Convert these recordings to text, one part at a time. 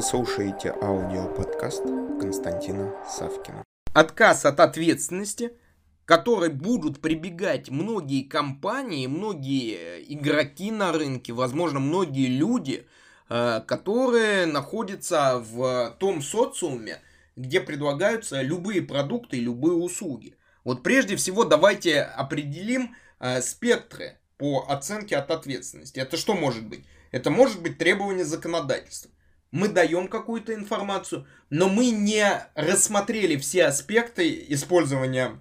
Вы слушаете аудиоподкаст Константина Савкина. Отказ от ответственности, который будут прибегать многие компании, многие игроки на рынке, возможно, многие люди, э, которые находятся в том социуме, где предлагаются любые продукты и любые услуги. Вот прежде всего давайте определим э, спектры по оценке от ответственности. Это что может быть? Это может быть требование законодательства. Мы даем какую-то информацию, но мы не рассмотрели все аспекты использования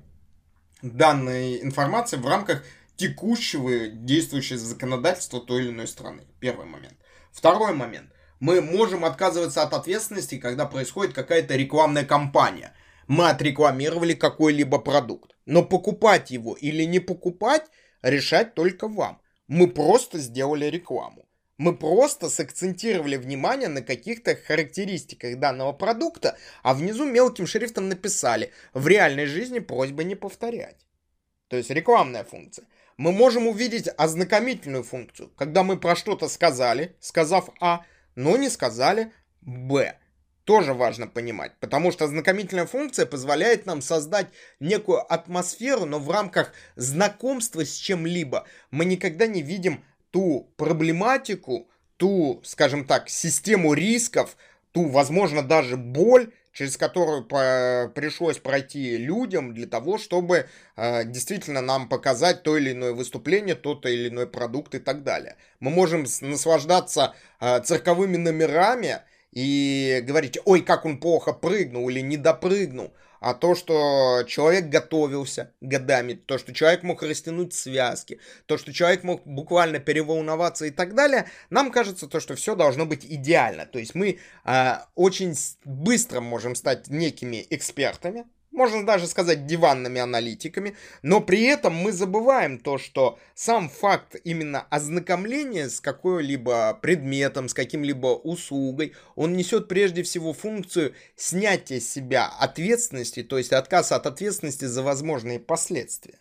данной информации в рамках текущего действующего законодательства той или иной страны. Первый момент. Второй момент. Мы можем отказываться от ответственности, когда происходит какая-то рекламная кампания. Мы отрекламировали какой-либо продукт. Но покупать его или не покупать, решать только вам. Мы просто сделали рекламу. Мы просто сакцентировали внимание на каких-то характеристиках данного продукта, а внизу мелким шрифтом написали «В реальной жизни просьба не повторять». То есть рекламная функция. Мы можем увидеть ознакомительную функцию, когда мы про что-то сказали, сказав А, но не сказали Б. Тоже важно понимать, потому что ознакомительная функция позволяет нам создать некую атмосферу, но в рамках знакомства с чем-либо мы никогда не видим ту проблематику, ту, скажем так, систему рисков, ту, возможно, даже боль, через которую пришлось пройти людям для того, чтобы э, действительно нам показать то или иное выступление, тот или иной продукт и так далее. Мы можем наслаждаться э, цирковыми номерами и говорить, ой, как он плохо прыгнул или не допрыгнул, а то, что человек готовился годами, то, что человек мог растянуть связки, то, что человек мог буквально переволноваться и так далее, нам кажется то, что все должно быть идеально. То есть мы э, очень быстро можем стать некими экспертами, можно даже сказать диванными аналитиками, но при этом мы забываем то, что сам факт именно ознакомления с какой-либо предметом, с каким-либо услугой, он несет прежде всего функцию снятия с себя ответственности, то есть отказа от ответственности за возможные последствия.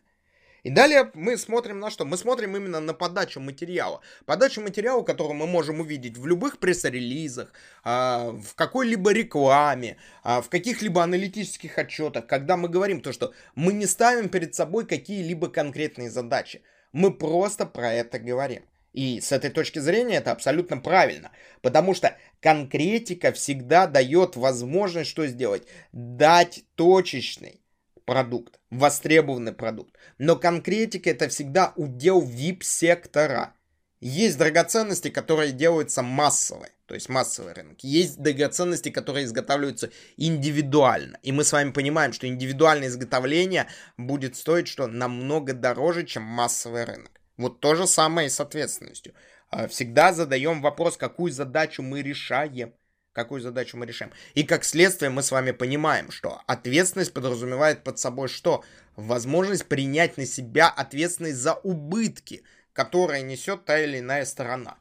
И далее мы смотрим на что? Мы смотрим именно на подачу материала. Подачу материала, который мы можем увидеть в любых пресс-релизах, а, в какой-либо рекламе, а, в каких-либо аналитических отчетах, когда мы говорим то, что мы не ставим перед собой какие-либо конкретные задачи. Мы просто про это говорим. И с этой точки зрения это абсолютно правильно, потому что конкретика всегда дает возможность что сделать? Дать точечный продукт, востребованный продукт. Но конкретика это всегда удел VIP-сектора. Есть драгоценности, которые делаются массовые, то есть массовый рынок. Есть драгоценности, которые изготавливаются индивидуально. И мы с вами понимаем, что индивидуальное изготовление будет стоить что намного дороже, чем массовый рынок. Вот то же самое и с ответственностью. А, всегда задаем вопрос, какую задачу мы решаем какую задачу мы решаем. И как следствие мы с вами понимаем, что ответственность подразумевает под собой что? Возможность принять на себя ответственность за убытки, которые несет та или иная сторона.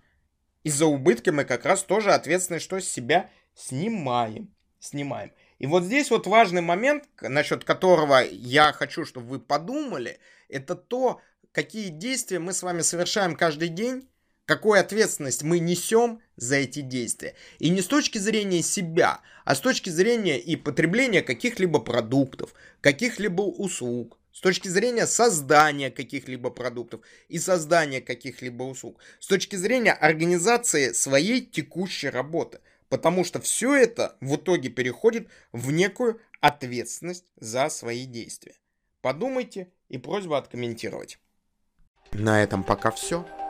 И за убытки мы как раз тоже ответственность что с себя снимаем. Снимаем. И вот здесь вот важный момент, насчет которого я хочу, чтобы вы подумали, это то, какие действия мы с вами совершаем каждый день, какую ответственность мы несем за эти действия. И не с точки зрения себя, а с точки зрения и потребления каких-либо продуктов, каких-либо услуг, с точки зрения создания каких-либо продуктов и создания каких-либо услуг, с точки зрения организации своей текущей работы. Потому что все это в итоге переходит в некую ответственность за свои действия. Подумайте и просьба откомментировать. На этом пока все.